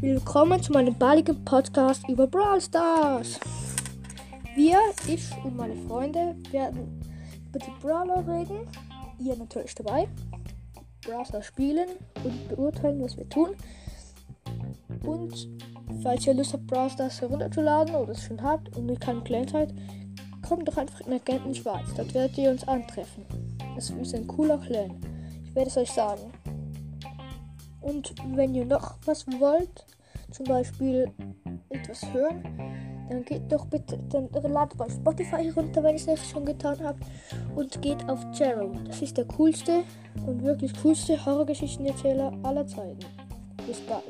willkommen zu meinem balligen Podcast über Brawl Stars. Wir, ich und meine Freunde werden über die Brawler reden. Ihr natürlich dabei. Brawl Stars spielen und beurteilen, was wir tun. Und falls ihr Lust habt, Brawl Stars herunterzuladen oder es schon habt und ihr keine Clan seid, kommt doch einfach in Agenten Schweiz. Dort werdet ihr uns antreffen. Das ist ein cooler Clan. Ich werde es euch sagen. Und wenn ihr noch was wollt, zum Beispiel etwas hören, dann geht doch bitte, dann ladet bei Spotify runter, wenn ihr es nicht schon getan habt, und geht auf Jero. Das ist der coolste und wirklich coolste Horrorgeschichtenerzähler aller Zeiten. Bis bald.